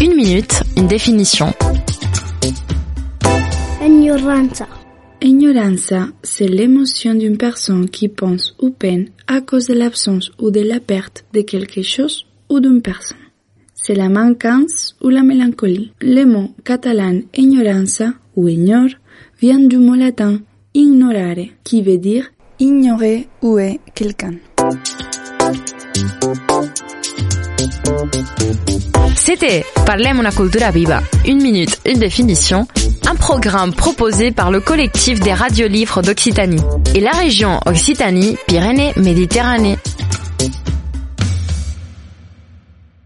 Une minute, une définition. Ignoranza. Ignoranza, c'est l'émotion d'une personne qui pense ou peine à cause de l'absence ou de la perte de quelque chose ou d'une personne. C'est la manquance ou la mélancolie. Le mot catalan ignoranza ou ignore vient du mot latin ignorare, qui veut dire ignorer ou est quelqu'un. C'était Parlem una cultura viva. Une minute, une définition. Un programme proposé par le collectif des radiolivres d'Occitanie et la région Occitanie-Pyrénées-Méditerranée.